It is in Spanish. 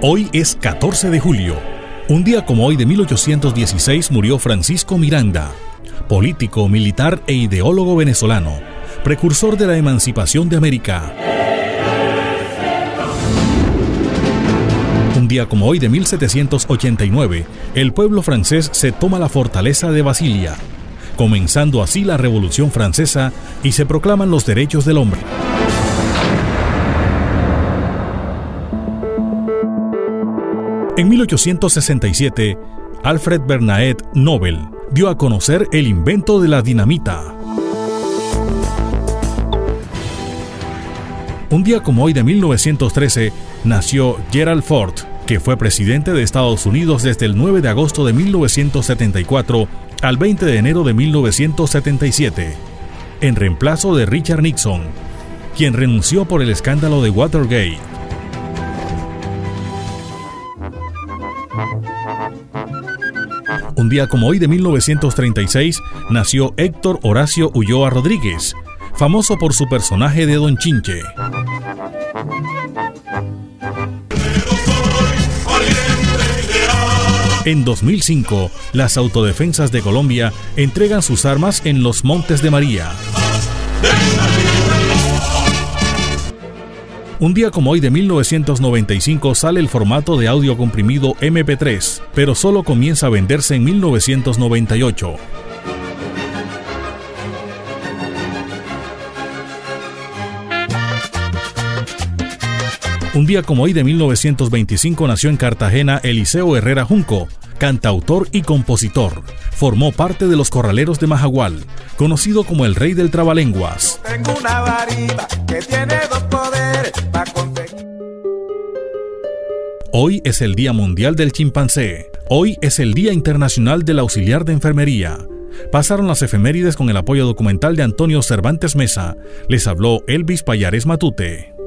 Hoy es 14 de julio. Un día como hoy de 1816 murió Francisco Miranda, político, militar e ideólogo venezolano, precursor de la emancipación de América. Un día como hoy de 1789, el pueblo francés se toma la fortaleza de Basilia, comenzando así la Revolución Francesa y se proclaman los derechos del hombre. En 1867, Alfred Bernadette Nobel dio a conocer el invento de la dinamita. Un día como hoy de 1913 nació Gerald Ford, que fue presidente de Estados Unidos desde el 9 de agosto de 1974 al 20 de enero de 1977, en reemplazo de Richard Nixon, quien renunció por el escándalo de Watergate. Un día como hoy de 1936 nació Héctor Horacio Ulloa Rodríguez, famoso por su personaje de Don Chinche. En 2005, las autodefensas de Colombia entregan sus armas en los Montes de María. Un día como hoy de 1995 sale el formato de audio comprimido MP3, pero solo comienza a venderse en 1998. Un día como hoy de 1925 nació en Cartagena Eliseo Herrera Junco, cantautor y compositor. Formó parte de los Corraleros de Majagual, conocido como el Rey del Trabalenguas. Hoy es el Día Mundial del Chimpancé. Hoy es el Día Internacional del Auxiliar de Enfermería. Pasaron las efemérides con el apoyo documental de Antonio Cervantes Mesa. Les habló Elvis Payares Matute.